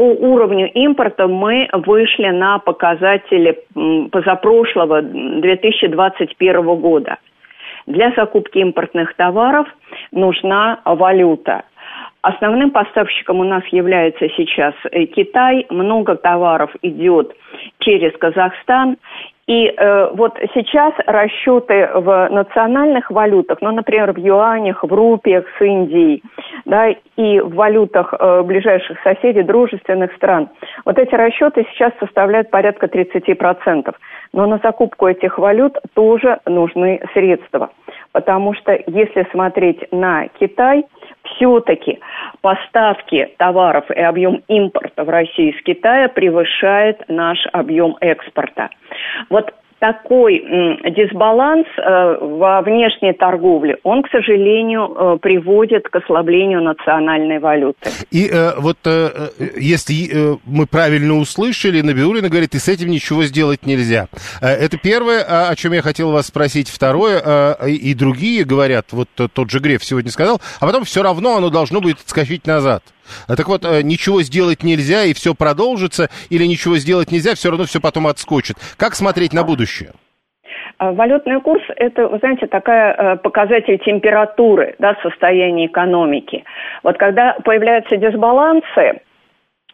по уровню импорта мы вышли на показатели позапрошлого 2021 года. Для закупки импортных товаров нужна валюта. Основным поставщиком у нас является сейчас э, Китай. Много товаров идет через Казахстан. И э, вот сейчас расчеты в национальных валютах, ну, например, в юанях, в рупиях с Индией, да, и в валютах э, ближайших соседей, дружественных стран, вот эти расчеты сейчас составляют порядка 30%. Но на закупку этих валют тоже нужны средства. Потому что если смотреть на Китай – все-таки поставки товаров и объем импорта в Россию из Китая превышает наш объем экспорта. Вот такой дисбаланс э, во внешней торговле, он, к сожалению, э, приводит к ослаблению национальной валюты. И э, вот если мы правильно услышали, Набиулина говорит, и с этим ничего сделать нельзя. Это первое, о чем я хотел вас спросить. Второе, и другие говорят, вот тот же Греф сегодня сказал, а потом все равно оно должно будет отскочить назад. А так вот, э, ничего сделать нельзя, и все продолжится, или ничего сделать нельзя, все равно все потом отскочит. Как смотреть на будущее? А, валютный курс – это, вы знаете, такая э, показатель температуры, да, состояния экономики. Вот когда появляются дисбалансы,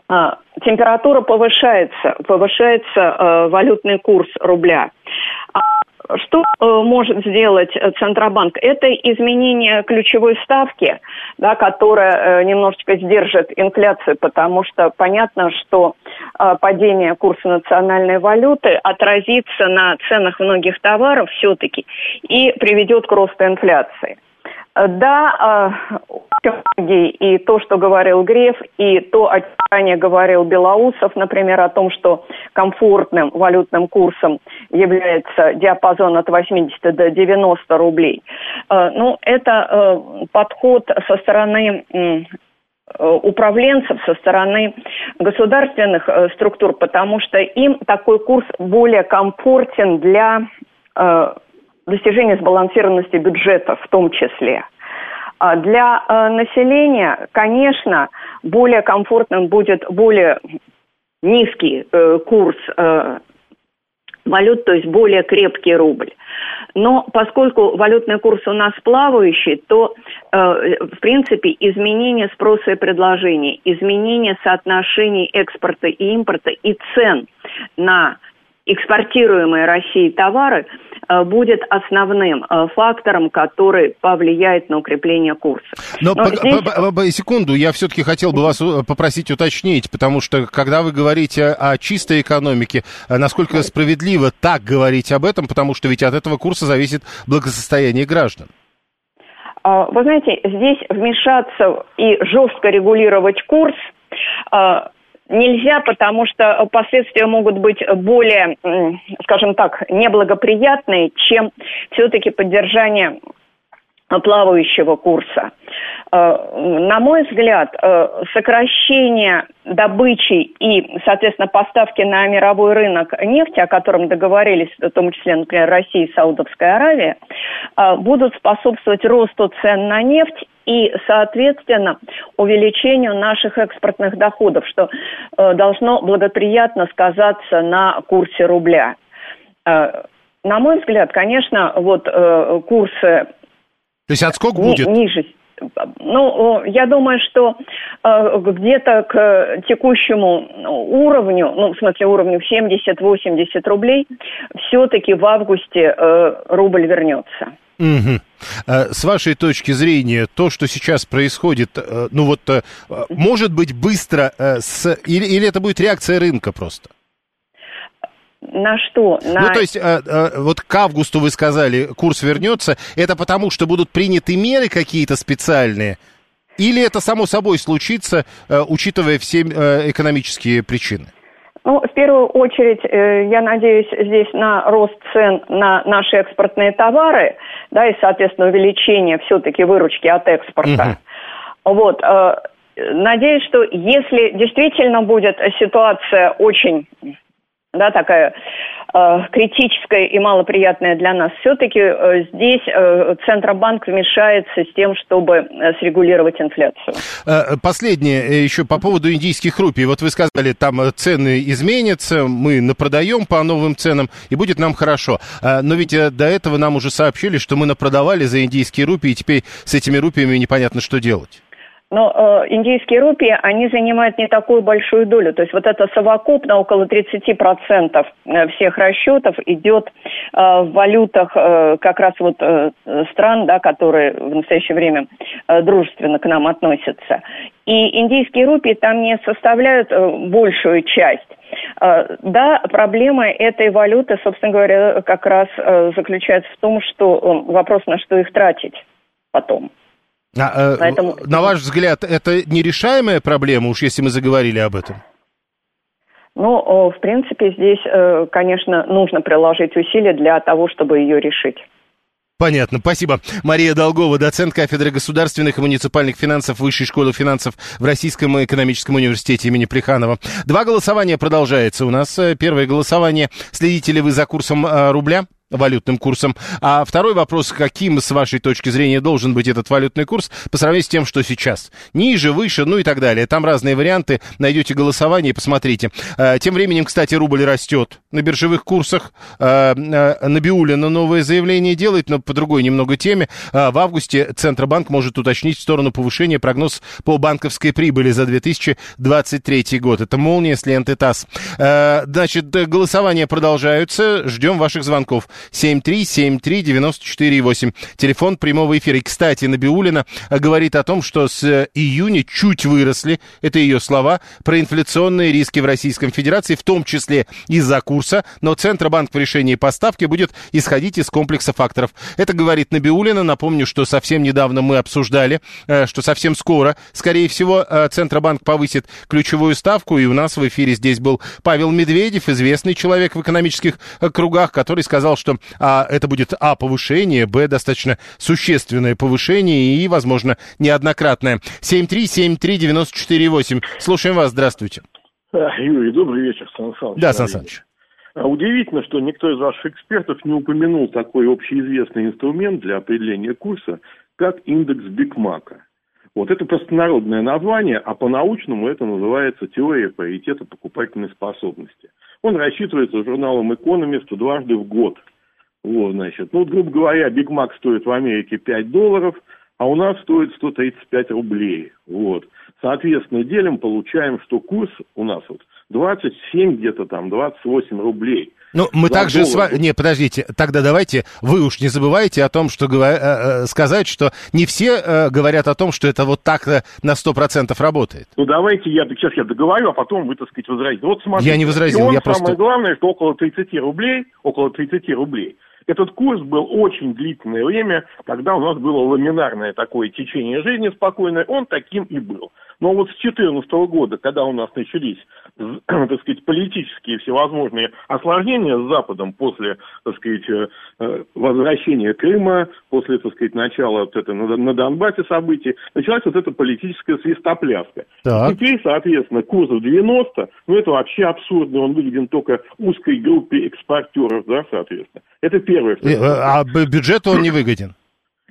а, температура повышается, повышается э, валютный курс рубля. Что э, может сделать э, Центробанк? Это изменение ключевой ставки, да, которая э, немножечко сдержит инфляцию, потому что понятно, что падение курса национальной валюты отразится на ценах многих товаров все-таки и приведет к росту инфляции. Да, и то, что говорил Греф, и то, о чем ранее говорил Белоусов, например, о том, что комфортным валютным курсом является диапазон от 80 до 90 рублей. Э, ну, это э, подход со стороны э, управленцев со стороны государственных структур, потому что им такой курс более комфортен для достижения сбалансированности бюджета в том числе. А для э, населения, конечно, более комфортным будет более низкий э, курс э, валют, то есть более крепкий рубль. Но поскольку валютный курс у нас плавающий, то, в принципе, изменение спроса и предложения, изменение соотношений экспорта и импорта и цен на экспортируемые Россией товары э, будет основным э, фактором, который повлияет на укрепление курса. Но, Но здесь... по, по, секунду, я все-таки хотел бы вас э, попросить уточнить, потому что когда вы говорите о чистой экономике, насколько справедливо так говорить об этом, потому что ведь от этого курса зависит благосостояние граждан. А, вы знаете, здесь вмешаться и жестко регулировать курс нельзя, потому что последствия могут быть более, скажем так, неблагоприятные, чем все-таки поддержание плавающего курса. Э, на мой взгляд, э, сокращение добычи и, соответственно, поставки на мировой рынок нефти, о котором договорились, в том числе, например, Россия и Саудовская Аравия, э, будут способствовать росту цен на нефть и, соответственно, увеличению наших экспортных доходов, что э, должно благоприятно сказаться на курсе рубля. Э, на мой взгляд, конечно, вот э, курсы... То есть отскок будет? Ниже. Ну, я думаю, что э, где-то к текущему уровню, ну, в смысле уровню 70-80 рублей, все-таки в августе э, рубль вернется. Угу. С вашей точки зрения, то, что сейчас происходит, э, ну вот, э, может быть быстро, с, или, или это будет реакция рынка просто? На что? На... Ну, то есть, вот к августу вы сказали, курс вернется. Это потому, что будут приняты меры какие-то специальные? Или это само собой случится, учитывая все экономические причины? Ну, в первую очередь, э, я надеюсь здесь на рост цен на наши экспортные товары, да, и, соответственно, увеличение все-таки выручки от экспорта. Угу. Вот. Э, надеюсь, что если действительно будет ситуация очень да, такая э, критическая и малоприятная для нас, все-таки э, здесь э, Центробанк вмешается с тем, чтобы срегулировать инфляцию. Последнее еще по поводу индийских рупий. Вот вы сказали, там цены изменятся, мы напродаем по новым ценам, и будет нам хорошо. Но ведь до этого нам уже сообщили, что мы напродавали за индийские рупии, и теперь с этими рупиями непонятно, что делать. Но э, индийские рупии, они занимают не такую большую долю. То есть вот это совокупно около 30% э, всех расчетов идет э, в валютах э, как раз вот э, стран, да, которые в настоящее время э, дружественно к нам относятся. И индийские рупии там не составляют э, большую часть. Э, Да, проблема этой валюты, собственно говоря, как раз э, заключается в том, что вопрос, на что их тратить потом. А, э, Поэтому- На ваш взгляд, это нерешаемая проблема, уж если мы заговорили об этом? Ну, в принципе, здесь, э, конечно, нужно приложить усилия для того, чтобы ее решить. Понятно, спасибо. Мария Долгова, доцент кафедры государственных и муниципальных финансов Высшей школы финансов в Российском экономическом университете имени Плеханова. Два голосования продолжается у нас. Э, Первое голосование. Следите ли вы за курсом рубля? Валютным курсом. А второй вопрос, каким, с вашей точки зрения, должен быть этот валютный курс по сравнению с тем, что сейчас? Ниже, выше, ну и так далее. Там разные варианты. Найдете голосование и посмотрите. Э, Тем временем, кстати, рубль растет на биржевых курсах. Э, э, Набиулина новое заявление делает, но по другой немного теме. В августе Центробанк может уточнить в сторону повышения прогноз по банковской прибыли за 2023 год. Это молния с ленты ТАСС. Значит, э, голосования продолжаются. Ждем ваших звонков. 7373948. Телефон прямого эфира. И, кстати, Набиулина э, говорит о том, что с э, июня чуть выросли, это ее слова, проинфляционные риски в Российском Федерации, в том числе из-за курса, но Центробанк в решении поставки будет исходить из комплекса факторов. Это говорит Набиулина. Напомню, что совсем недавно мы обсуждали, э, что совсем скоро, скорее всего, Центробанк повысит ключевую ставку, и у нас в эфире здесь был Павел Медведев, известный человек в экономических кругах, который сказал, что а, это будет а. повышение, б. достаточно существенное повышение и, возможно, неоднократное. 7373948. Слушаем вас, здравствуйте. А, Юрий, добрый вечер, Сан Саныч. Да, Сан Саныч. А, Удивительно, что никто из ваших экспертов не упомянул такой общеизвестный инструмент для определения курса, как индекс Биг Мака. Вот это простонародное название, а по-научному это называется теория паритета покупательной способности. Он рассчитывается журналом Economist дважды в год. Вот, значит, ну, вот, грубо говоря, Биг Мак стоит в Америке 5 долларов, а у нас стоит 135 рублей. Вот. Соответственно, делим, получаем, что курс у нас вот 27 где-то там, 28 рублей. Ну, мы также с вами... Не, подождите, тогда давайте, вы уж не забывайте о том, что говоря- э, э, сказать, что не все э, говорят о том, что это вот так на 100% работает. Ну, давайте я сейчас я договорю, а потом вы, так сказать, возразите. Вот смотрите. Я не возразил, он я самое просто- главное, что около 30 рублей, около 30 рублей. Этот курс был очень длительное время, когда у нас было ламинарное такое течение жизни спокойное, он таким и был. Но вот с 2014 года, когда у нас начались, [clears throat] так сказать, политические всевозможные осложнения с Западом после, так сказать, э, э, возвращения Крыма, после, так сказать, начала вот это на, Донбассе событий, началась вот эта политическая свистопляска. Так. Теперь, соответственно, курс в 90, ну это вообще абсурдно, он выгоден только узкой группе экспортеров, да, соответственно. Это первое. Э, А б- бюджету он не выгоден.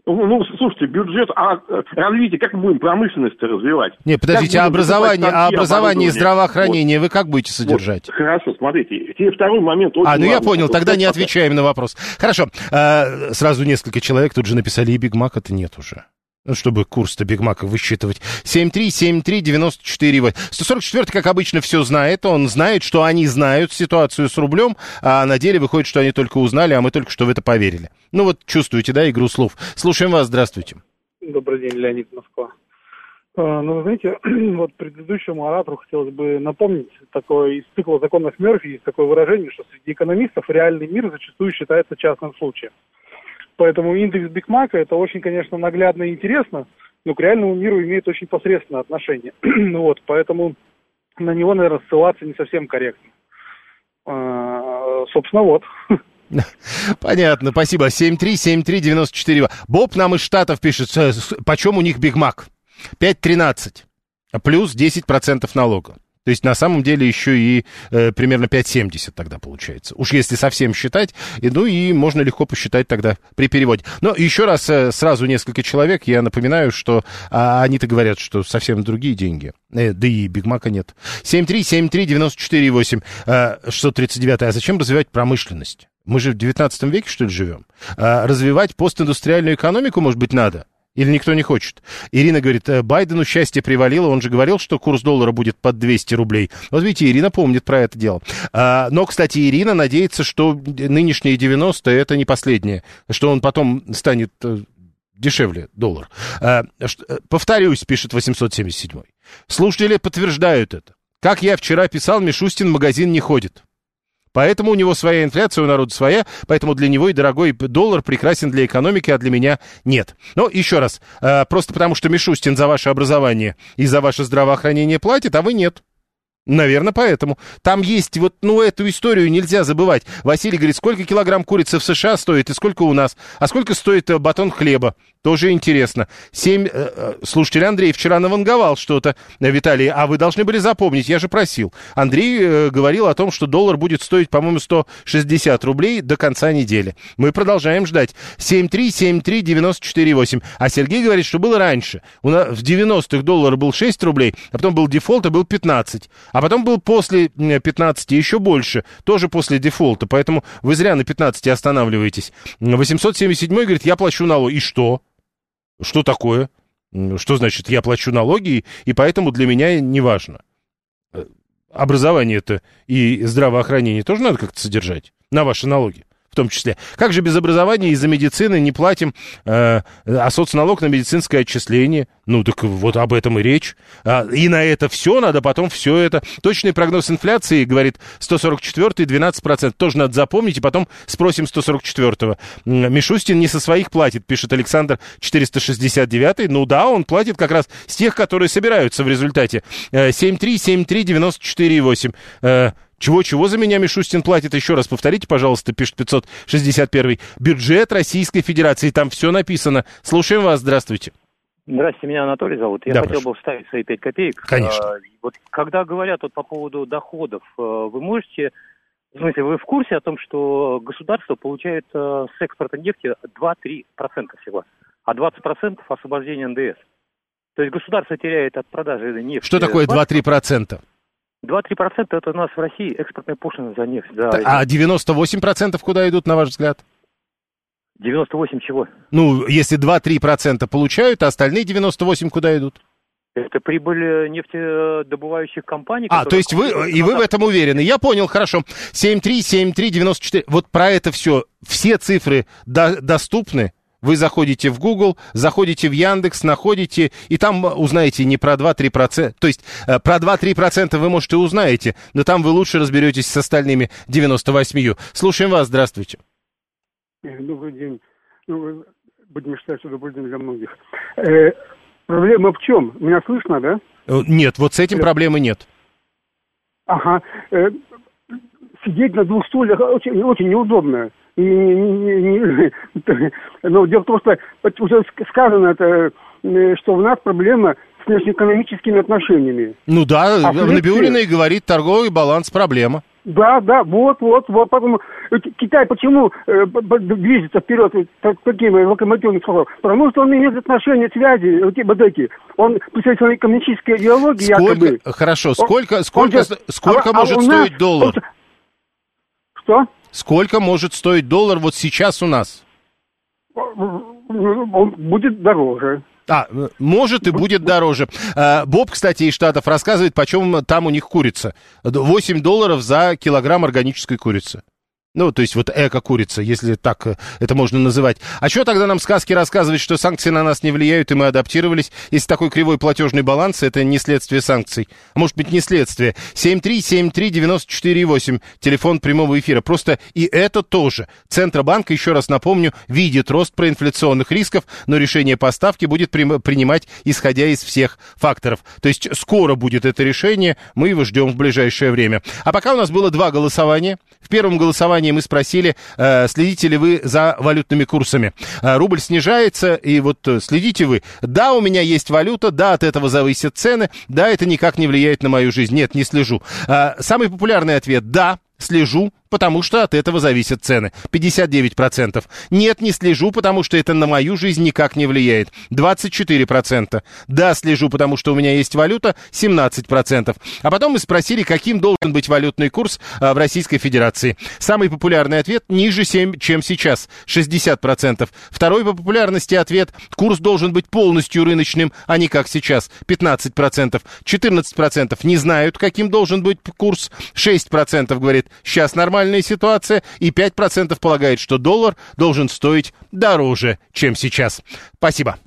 Ну, ну, слушайте, бюджет, а э, развитие, как мы будем промышленность развивать? Не, подождите, а образование, а образование и здравоохранение вы как будете Вот. содержать? Вот, хорошо, смотрите, теперь второй момент А, ну я понял, Вот тогда не отвечаем на вопрос. Хорошо, э, сразу несколько человек тут же написали, и Биг Мак это нет уже. Ну, чтобы курс-то Биг Мака высчитывать. 7373948. 144 как обычно, все знает. Он знает, что они знают ситуацию с рублем, а на деле выходит, что они только узнали, а мы только что в это поверили. Ну вот чувствуете, да, игру слов. Слушаем вас, здравствуйте. Добрый день, Леонид Москва. А, Ну, вы знаете, [clears throat] вот предыдущему оратору хотелось бы напомнить такое из цикла законов Мерфи есть такое выражение, что среди экономистов реальный мир зачастую считается частным случаем. Поэтому индекс Бигмака это очень, конечно, наглядно и интересно, но к реальному миру имеет очень посредственное отношение. [clears throat] Ну вот, поэтому на него, наверное, ссылаться не совсем корректно. А, собственно, вот. [laughs] Понятно, спасибо. 7373948. Боб нам из Штатов пишет, почем у них Биг Мак? 5.13. Плюс 10% налога. То есть на самом деле еще и э, примерно 5,70 тогда получается. Уж если совсем считать, и, ну и можно легко посчитать тогда при переводе. Но еще раз э, сразу несколько человек, я напоминаю, что а, они-то говорят, что совсем другие деньги. Э, да и Бигмака нет. 7373948, э, 639. А зачем развивать промышленность? Мы же в 19 веке, что ли, живем? А, развивать постиндустриальную экономику, может быть, надо? Или никто не хочет? Ирина говорит, «Э, Байдену счастье привалило, он же говорил, что курс доллара будет под 200 рублей. Вот видите, Ирина помнит про это дело. А, но, кстати, Ирина надеется, что нынешние 90 это не последнее, что он потом станет э, дешевле доллар. А, э, повторюсь, пишет 877. Слушатели подтверждают это. Как я вчера писал, Мишустин в магазин не ходит. Поэтому у него своя инфляция, у народа своя, поэтому для него и дорогой доллар прекрасен для экономики, а для меня нет. Но еще раз, э, просто потому что Мишустин за ваше образование и за ваше здравоохранение платит, а вы нет. Наверное, поэтому. Там есть вот, ну, эту историю нельзя забывать. Василий говорит, сколько килограмм курицы в США стоит и сколько у нас? А сколько стоит э, батон хлеба? Тоже интересно. Семь... Э, э, слушатель Андрей вчера наванговал что-то, Виталий, а вы должны были запомнить, я же просил. Андрей говорил о том, что доллар будет стоить, по-моему, 160 рублей до конца недели. Мы продолжаем ждать. 7373948. А Сергей говорит, что было раньше. У нас в 90-х доллар был 6 рублей, а потом был дефолт, и был 15. А потом был после 15 еще больше, тоже после дефолта. Поэтому вы зря на 15 останавливаетесь. 877 говорит, я плачу налоги. И что? Что такое? Что значит, я плачу налоги, и поэтому для меня не важно. Э, образование-то и здравоохранение тоже надо как-то содержать на ваши налоги в том числе. Как же без образования из-за медицины не платим, э, а соцналог на медицинское отчисление? Ну, так вот об этом и речь. А, и на это все надо потом все это. Точный прогноз инфляции, говорит 144 12%. Тоже надо запомнить, и потом спросим 144-го. Мишустин не со своих платит, пишет Александр 469 Ну да, он платит как раз с тех, которые собираются в результате. 7373948. Э, чего-чего за меня Мишустин платит? Еще раз повторите, пожалуйста, пишет 561. Бюджет Российской Федерации. Там все написано. Слушаем вас. Здравствуйте. Здравствуйте, меня Анатолий зовут. Я Да, хотел прошу. бы вставить свои пять копеек. Конечно. А, вот когда говорят вот по поводу доходов, э, вы можете, в смысле, вы в курсе о том, что государство получает э, с экспорта нефти 2-3% всего, а 20% освобождение НДС. То есть государство теряет от продажи нефти. Что такое 20%. 2-3%? 2-3% это у нас в России экспортная пошлина за нефть. За А 98% куда идут, на ваш взгляд? 98 чего? Ну, если 2-3% получают, а остальные 98 куда идут? Это прибыль э, нефтедобывающих компаний. А, то есть вы, и вы в этом уверены. Я понял, хорошо. 7373948. Вот про это все. Все цифры до- доступны. Вы заходите в Google, заходите в Яндекс, находите, и там узнаете не про 2-3%. То есть э, про 2-3% вы, может, и узнаете, но там вы лучше разберетесь с остальными 98. Слушаем вас, здравствуйте. Э, Добрый день. Ну, будем считать, что добрый день для многих. Э, проблема в чем? Меня слышно, да? Э, Нет, вот с этим проблемы нет. Ага. Э, сидеть на двух стульях очень, очень неудобно. И не- не- Но [laughs] дело в том, что уже ск- сказано, это, э, что у нас проблема с внешнеэкономическими отношениями. Ну да, А Набиулина и говорит, торговый баланс проблема. Да, да, вот, вот, вот, поэтому э, Ки- Китай почему э, движется вперед так- такими локомотивными скоростями? Потому что он имеет отношения, связи, вот, эти- вот эти. Он представитель коммунистической идеологии Сколько, якобы. хорошо, Он- сколько, он сколько, же- сколько а- а может у нас- стоить доллар? он- Что? Сколько может стоить доллар вот сейчас у нас? Он будет дороже. А, э, может и будет дороже. А, Боб, кстати, из Штатов рассказывает, почем там у них курица. 8 долларов за килограмм органической курицы. Ну, то есть вот эко-курица, если так э, это можно называть. А что тогда нам сказки рассказывать, что санкции на нас не влияют, и мы адаптировались? Если такой кривой платежный баланс, это не следствие санкций. А может быть, не следствие. 7373948, телефон прямого эфира. Просто и это тоже. Центробанк, еще раз напомню, видит рост проинфляционных рисков, но решение по ставке будет принимать, исходя из всех факторов. То есть скоро будет это решение, мы его ждем в ближайшее время. А пока у нас было два голосования. В первом голосовании голосования мы спросили, э, следите ли вы за валютными курсами. Э, рубль снижается, и вот э, следите вы. Да, у меня есть валюта, да, от этого зависят цены, да, это никак не влияет на мою жизнь. Нет, не слежу. Самый популярный ответ – да, слежу, потому что от этого зависят цены. 59%. Нет, не слежу, потому что это на мою жизнь никак не влияет. 24%. Да, слежу, потому что у меня есть валюта. 17%. А потом мы спросили, каким должен быть валютный курс а, в Российской Федерации. Самый популярный ответ ниже, 7, чем сейчас. 60%. Второй по популярности ответ – курс должен быть полностью рыночным, а не как сейчас. 15%. 14% не знают, каким должен быть курс. 6% говорит, сейчас нормально нормальная ситуация, и 5% полагает, что доллар должен стоить дороже, чем сейчас. Спасибо.